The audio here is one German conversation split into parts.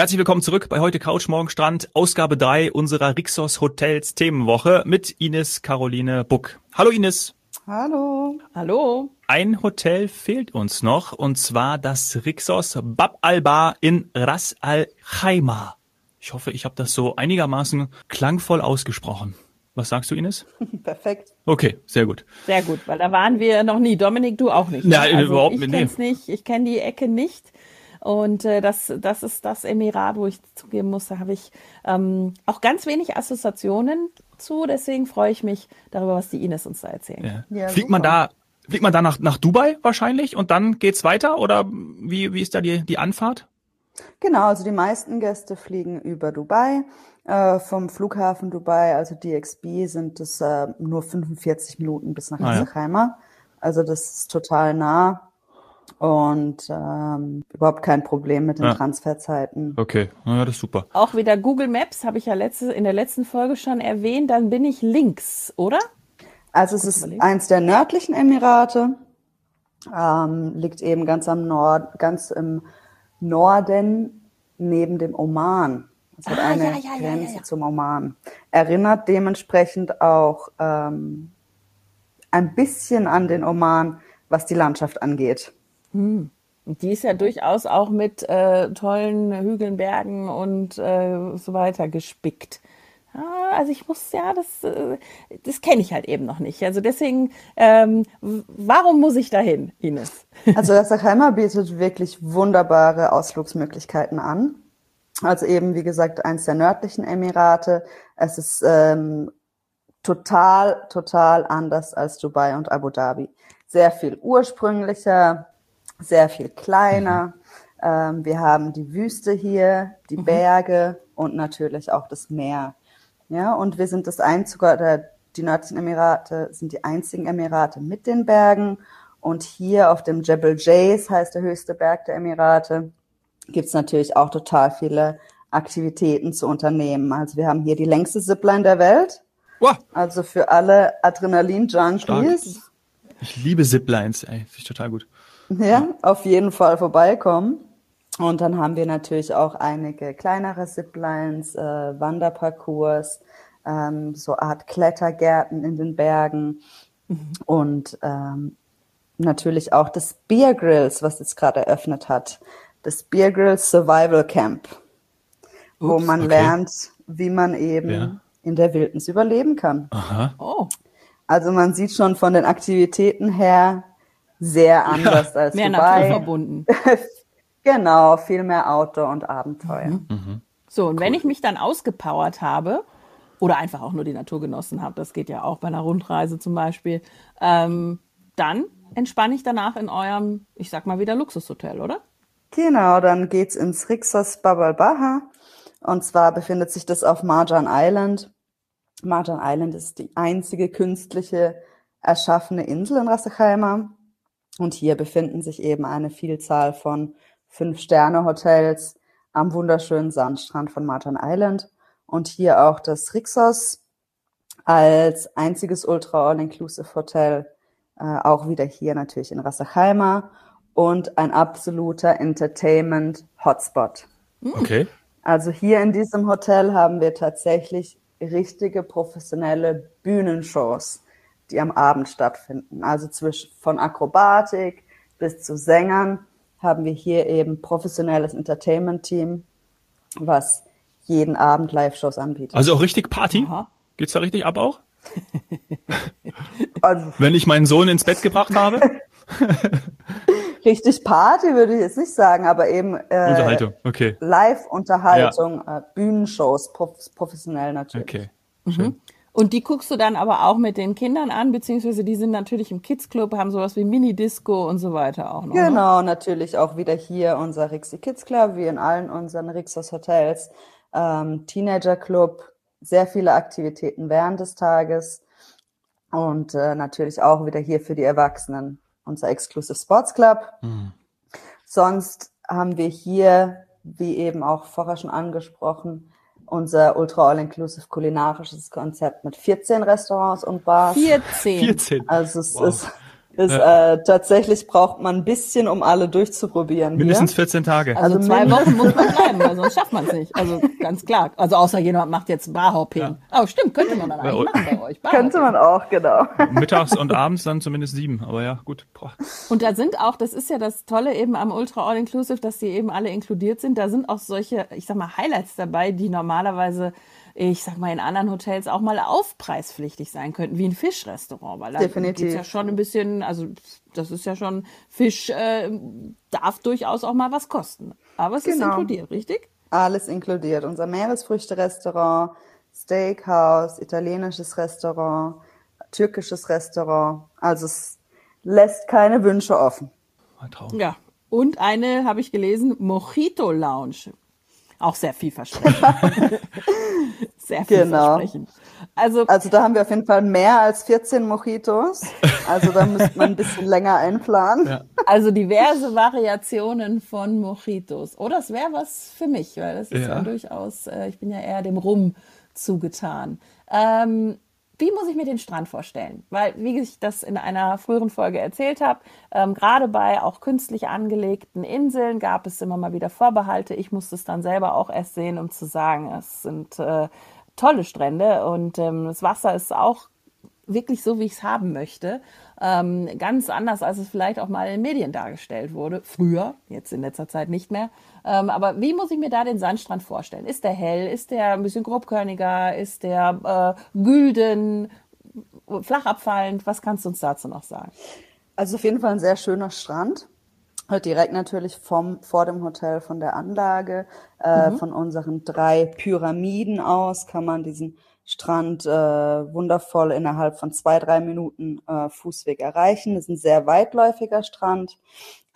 Herzlich willkommen zurück bei heute Couch Morgen Strand, Ausgabe 3 unserer Rixos Hotels Themenwoche mit Ines Caroline Buck. Hallo Ines. Hallo. Hallo. Ein Hotel fehlt uns noch und zwar das Rixos Bab al-Bar in Ras al Khaimah. Ich hoffe, ich habe das so einigermaßen klangvoll ausgesprochen. Was sagst du, Ines? Perfekt. Okay, sehr gut. Sehr gut, weil da waren wir noch nie. Dominik, du auch nicht. Nein, also überhaupt ich nicht. Kenn's nicht. Ich kenne die Ecke nicht. Und äh, das, das ist das Emirat, wo ich zugeben muss, da habe ich ähm, auch ganz wenig Assoziationen zu. Deswegen freue ich mich darüber, was die Ines uns da erzählen. Ja. Ja, fliegt man da, fliegt man da nach, nach Dubai wahrscheinlich und dann geht's weiter oder wie, wie ist da die, die Anfahrt? Genau, also die meisten Gäste fliegen über Dubai. Äh, vom Flughafen Dubai, also DXB, sind es äh, nur 45 Minuten bis nach Ah, ja. Also das ist total nah und ähm, überhaupt kein Problem mit den Ja. Transferzeiten. Okay, ja, das ist super. Auch wieder Google Maps habe ich ja letzte, in der letzten Folge schon erwähnt. Dann bin ich links, oder? Also es ist überlegen. eins der nördlichen Emirate, ähm, liegt eben ganz am Nord, ganz im Norden neben dem Oman. Es hat Ah, eine ja, ja, ja, ja, Grenze ja. zum Oman. Erinnert dementsprechend auch ähm, ein bisschen an den Oman, was die Landschaft angeht. Und die ist ja durchaus auch mit äh, tollen Hügeln, Bergen und äh, so weiter gespickt. Ah, also ich muss, ja, das, äh, das kenne ich halt eben noch nicht. Also deswegen, ähm, warum muss ich dahin, Ines? Also das Sachheimer bietet wirklich wunderbare Ausflugsmöglichkeiten an. Also eben, wie gesagt, eins der nördlichen Emirate. Es ist ähm, total, total anders als Dubai und Abu Dhabi. Sehr viel ursprünglicher, sehr viel kleiner. Ähm, wir haben die Wüste hier, die Berge und natürlich auch das Meer. Ja, und wir sind das einzige, oder die nördlichen Emirate sind die einzigen Emirate mit den Bergen. Und hier auf dem Jebel Jays, heißt der höchste Berg der Emirate, gibt's natürlich auch total viele Aktivitäten zu unternehmen. Also wir haben hier die längste Zipline der Welt. Wow, Also für alle Adrenalin-Junkies, ich liebe Ziplines, ey, finde ich total gut. Ja, auf jeden Fall vorbeikommen. Und dann haben wir natürlich auch einige kleinere Ziplines, äh, Wanderparcours, ähm, so Art Klettergärten in den Bergen und ähm, natürlich auch das Beer Grills, was jetzt gerade eröffnet hat. Das Beer Grills Survival Camp, wo Ups, man okay. lernt, wie man eben Ja. in der Wildnis überleben kann. Aha. Oh, Also man sieht schon von den Aktivitäten her sehr anders als mehr Dubai. naturverbunden. Genau, viel mehr Outdoor und Abenteuer. So, und wenn ich mich dann ausgepowert habe oder einfach auch nur die Natur genossen habe, das geht ja auch bei einer Rundreise zum Beispiel, ähm, dann entspanne ich danach in eurem, ich sag mal wieder Luxushotel, oder? Genau, dann geht's ins Rixos Babal Baha. Und zwar befindet sich das auf Marjan Island. Marjan Island ist die einzige künstliche erschaffene Insel in Ras Al Khaimah. Und hier befinden sich eben eine Vielzahl von Fünf-Sterne-Hotels am wunderschönen Sandstrand von Marjan Island. Und hier auch das Rixos als einziges Ultra-All-Inclusive-Hotel, äh, auch wieder hier natürlich in Ras Al Khaimah und ein absoluter Entertainment-Hotspot. Okay. Also hier in diesem Hotel haben wir tatsächlich richtige professionelle Bühnenshows, die am Abend stattfinden. Also zwischen von Akrobatik bis zu Sängern haben wir hier eben professionelles Entertainment-Team, was jeden Abend Live-Shows anbietet. Also auch richtig Party? Aha. Geht's da richtig ab auch? Also Wenn ich meinen Sohn ins Bett gebracht habe? richtig Party würde ich jetzt nicht sagen, aber eben äh, Unterhaltung, okay. Live-Unterhaltung, äh, Bühnenshows, prof professionell natürlich. Okay. Und die guckst du dann aber auch mit den Kindern an, beziehungsweise die sind natürlich im Kids Club, haben sowas wie Mini-Disco und so weiter auch noch. Ne? Genau, natürlich auch wieder hier unser Rixi Kids Club, wie in allen unseren Rixos Hotels. Ähm, Teenager Club, sehr viele Aktivitäten während des Tages und äh, natürlich auch wieder hier für die Erwachsenen unser Exclusive Sports Club. Sonst haben wir hier, wie eben auch vorher schon angesprochen, unser Ultra All-Inclusive kulinarisches Konzept mit 14 Restaurants und Bars. 14. 14. Also es Wow. ist Das, Ja. äh, tatsächlich braucht man ein bisschen, um alle durchzuprobieren. Mindestens hier. 14 Tage. Also, Also zwei Wochen muss man bleiben, weil sonst schafft man es nicht. Also ganz klar. Also außer jemand macht jetzt Barhopping. Oh, stimmt, könnte man dann eigentlich Ja, machen bei euch. Könnte man auch, genau. Mittags und abends dann zumindest sieben. Aber ja, gut. Boah. Und da sind auch, das ist ja das Tolle eben am Ultra All Inclusive, dass die eben alle inkludiert sind. Da sind auch solche, ich sag mal, Highlights dabei, die normalerweise, ich sag mal, in anderen Hotels auch mal aufpreispflichtig sein könnten, wie ein Fischrestaurant. Weil da Definitiv. geht's ja schon ein bisschen, also das ist ja schon, Fisch äh, darf durchaus auch mal was kosten. Aber es ist Genau. inkludiert, richtig? Alles inkludiert. Unser Meeresfrüchte-Restaurant, Steakhouse, italienisches Restaurant, türkisches Restaurant. Also es lässt keine Wünsche offen. Ein Traum. Ja. Und eine, habe ich gelesen, Mojito Lounge. Auch sehr vielversprechend. sehr Genau. vielversprechend. Also, Also da haben wir auf jeden Fall mehr als 14 Mojitos. Also da müsste man ein bisschen länger einplanen. Ja. also diverse Variationen von Mojitos. Oh, das wäre was für mich, weil das ist ja, Ja. durchaus, äh, ich bin ja eher dem Rum zugetan. Ähm, wie muss ich mir den Strand vorstellen? Weil, wie ich das in einer früheren Folge erzählt habe, ähm, gerade bei auch künstlich angelegten Inseln gab es immer mal wieder Vorbehalte. Ich musste es dann selber auch erst sehen, um zu sagen, es sind äh, tolle Strände und ähm, das Wasser ist auch wirklich so, wie ich es haben möchte. Ähm, ganz anders, als es vielleicht auch mal in Medien dargestellt wurde. Früher, jetzt in letzter Zeit nicht mehr. Ähm, aber wie muss ich mir da den Sandstrand vorstellen? Ist der hell? Ist der ein bisschen grobkörniger? Ist der äh, gülden? Flach abfallend? Was kannst du uns dazu noch sagen? Also auf jeden Fall ein sehr schöner Strand. Direkt natürlich vom, vor dem Hotel, von der Anlage, äh, von unseren drei Pyramiden aus kann man diesen Strand äh, wundervoll innerhalb von zwei, drei Minuten äh, Fußweg erreichen. Das ist ein sehr weitläufiger Strand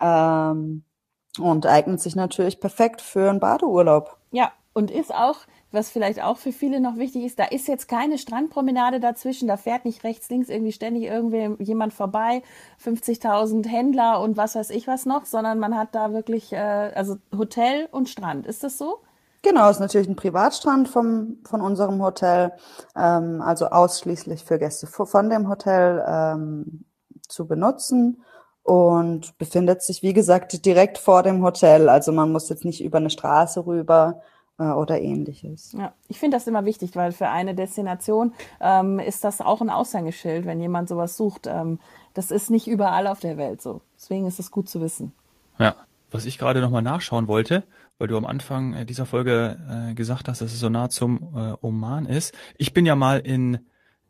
ähm, und eignet sich natürlich perfekt für einen Badeurlaub. Ja, und ist auch, was vielleicht auch für viele noch wichtig ist, da ist jetzt keine Strandpromenade dazwischen, da fährt nicht rechts, links irgendwie ständig irgendwie jemand vorbei, 50.000 Händler und was weiß ich was noch, sondern man hat da wirklich, äh, also Hotel und Strand. Ist das so? Genau, ist natürlich ein Privatstrand vom, von unserem Hotel, ähm, also ausschließlich für Gäste vo- von dem Hotel ähm, zu benutzen und befindet sich, wie gesagt, direkt vor dem Hotel. Also man muss jetzt nicht über eine Straße rüber äh, oder ähnliches. Ja, ich finde das immer wichtig, weil für eine Destination ähm, ist das auch ein Aushängeschild, wenn jemand sowas sucht. Ähm, das ist nicht überall auf der Welt so. Deswegen ist es gut zu wissen. Ja. Was ich gerade nochmal nachschauen wollte, weil du am Anfang äh, dieser Folge äh, gesagt hast, dass es so nah zum äh, Oman ist. Ich bin ja mal in,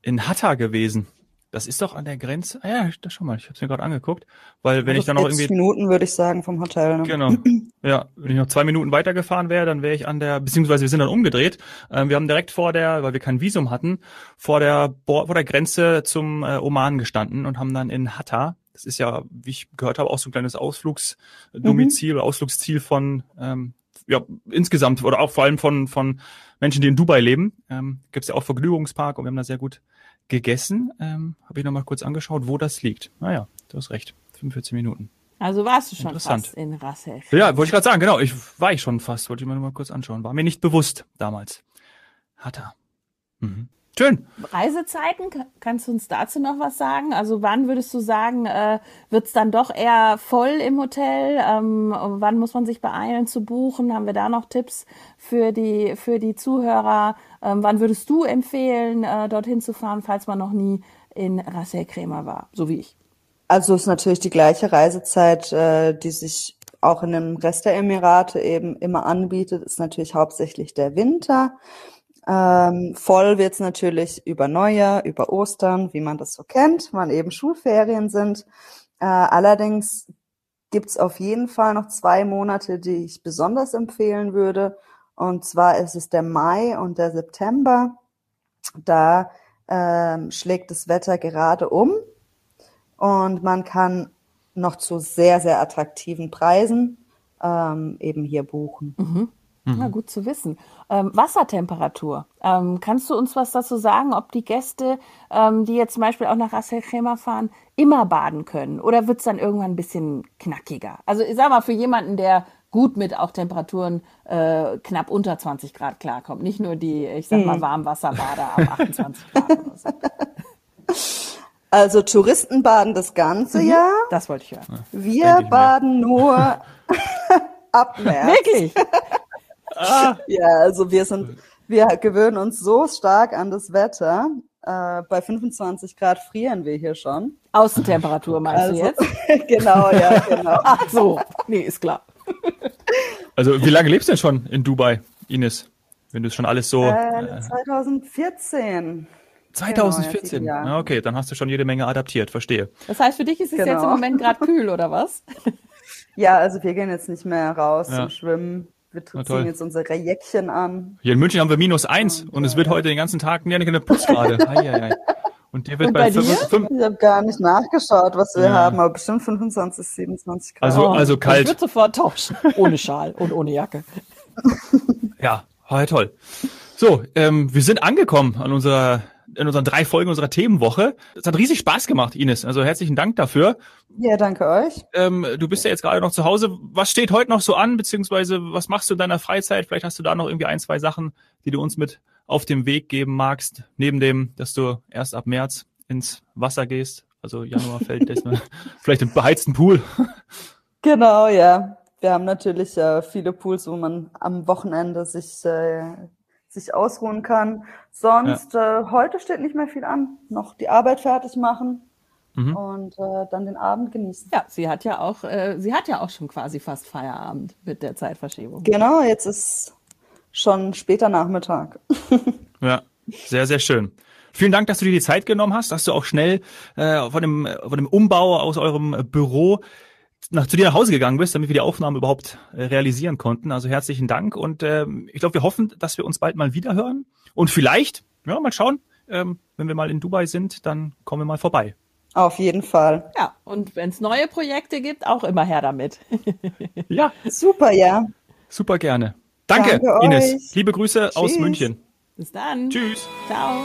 in Hatta gewesen. Das ist doch an der Grenze. Ah ja, das schon mal. Ich habe es mir gerade angeguckt, weil wenn ich dann noch 40 irgendwie Minuten würde ich sagen vom Hotel. Ne? Genau. Ja, wenn ich noch zwei Minuten weitergefahren wäre, dann wäre ich an der, beziehungsweise wir sind dann umgedreht. Ähm, wir haben direkt vor der, weil wir kein Visum hatten, vor der, vor der Grenze zum äh, Oman gestanden und haben dann in Hatta, das ist ja, wie ich gehört habe, auch so ein kleines Ausflugsdomizil oder Ausflugsziel von, ähm, ja, insgesamt oder auch vor allem von, von Menschen, die in Dubai leben. Ähm, Gibt es ja auch Vergnügungspark und wir haben da sehr gut gegessen. Ähm, habe ich nochmal kurz angeschaut, wo das liegt. Naja, du hast recht. 45 Minuten. Also warst du schon Interessant. fast in Ras El Ja, wollte ich gerade sagen, genau. Ich war ich schon fast, wollte ich mir noch mal kurz anschauen. War mir nicht bewusst damals. Hat er. Mhm. Schön. Reisezeiten, ka- kannst du uns dazu noch was sagen? Also wann würdest du sagen, äh, wird es dann doch eher voll im Hotel? Ähm, wann muss man sich beeilen zu buchen? Haben wir da noch Tipps für die, für die Zuhörer? Ähm, wann würdest du empfehlen, äh, dorthin zu fahren, falls man noch nie in Ras El Khaimah war, so wie ich? Also ist natürlich die gleiche Reisezeit, äh, die sich auch in dem Rest der Emirate eben immer anbietet, ist natürlich hauptsächlich der Winter. Ähm, voll wird's natürlich über Neujahr, über Ostern, wie man das so kennt, wann eben Schulferien sind. Äh, allerdings gibt's auf jeden Fall noch zwei Monate, die ich besonders empfehlen würde. Und zwar ist es der Mai und der September. Da ähm, schlägt das Wetter gerade um und man kann noch zu sehr, sehr attraktiven Preisen ähm, eben hier buchen. Mhm. Na, gut zu wissen. Ähm, Wassertemperatur. Ähm, kannst du uns was dazu sagen, ob die Gäste, ähm, die jetzt zum Beispiel auch nach Ras El Khaimah fahren, immer baden können? Oder wird es dann irgendwann ein bisschen knackiger? Also ich sag mal, für jemanden, der gut mit auch Temperaturen äh, knapp unter 20 Grad klarkommt. Nicht nur die, ich sag mal, Warmwasserbader ab 28 Grad oder so. Also Touristen baden das ganze Jahr. Das wollte ich hören. Wir ich baden nur ab März. Wirklich? Ja, also wir sind, wir gewöhnen uns so stark an das Wetter. Äh, bei 25 Grad frieren wir hier schon. Außentemperatur meinst du Also, jetzt? genau, ja, genau. Ach so, nee, ist klar. Also wie lange lebst du denn schon in Dubai, Ines? Wenn du es schon alles so... Äh, 2014. 2014. sieben Jahre. Ja, okay, dann hast du schon jede Menge adaptiert, verstehe. Das heißt, für dich ist es Genau. jetzt im Moment gerade kühl, oder was? Ja, also wir gehen jetzt nicht mehr raus Ja. zum Schwimmen. Wir ziehen toll. jetzt unsere Jäckchen an. Hier in München haben wir minus eins und es wird heute den ganzen Tag ja, eine ei. Und dir wird Und bei, bei dir? fünf, fünf, Ich habe gar nicht nachgeschaut, was wir Ja. haben, aber bestimmt 25, 27 Grad. Also- also Ich kalt. würde sofort tauschen. Ohne Schal und ohne Jacke. Ja, toll. So, ähm, wir sind angekommen an unserer in unseren drei Folgen unserer Themenwoche. Es hat riesig Spaß gemacht, Ines. Also herzlichen Dank dafür. ja, danke euch. Ähm, du bist ja jetzt gerade noch zu Hause. Was steht heute noch so an, beziehungsweise was machst du in deiner Freizeit? Vielleicht hast du da noch irgendwie ein, zwei Sachen, die du uns mit auf den Weg geben magst, neben dem, dass du erst ab März ins Wasser gehst. Also Januar fällt das mal. Vielleicht im beheizten Pool. Genau, ja. Wir haben natürlich äh, viele Pools, wo man am Wochenende sich, äh, sich ausruhen kann. Sonst, äh, heute steht nicht mehr viel an. Noch die Arbeit fertig machen Mhm. und äh, dann den Abend genießen. Ja, sie hat ja auch, äh, sie hat ja auch schon quasi fast Feierabend mit der Zeitverschiebung. Genau, jetzt ist schon später Nachmittag. Ja, sehr, sehr schön. Vielen Dank, dass du dir die Zeit genommen hast, dass du auch schnell äh, von, dem, von dem Umbau aus eurem Büro nach, zu dir nach Hause gegangen bist, damit wir die Aufnahme überhaupt äh, realisieren konnten. Also herzlichen Dank und ähm, ich glaube, wir hoffen, dass wir uns bald mal wieder hören und vielleicht, ja, mal schauen, ähm, wenn wir mal in Dubai sind, dann kommen wir mal vorbei. Auf jeden Fall. Ja, und wenn es neue Projekte gibt, auch immer her damit. Ja, Super, ja. super gerne. Danke, Danke Ines. euch. Liebe Grüße aus Tschüss. München. Bis dann. Tschüss. Ciao.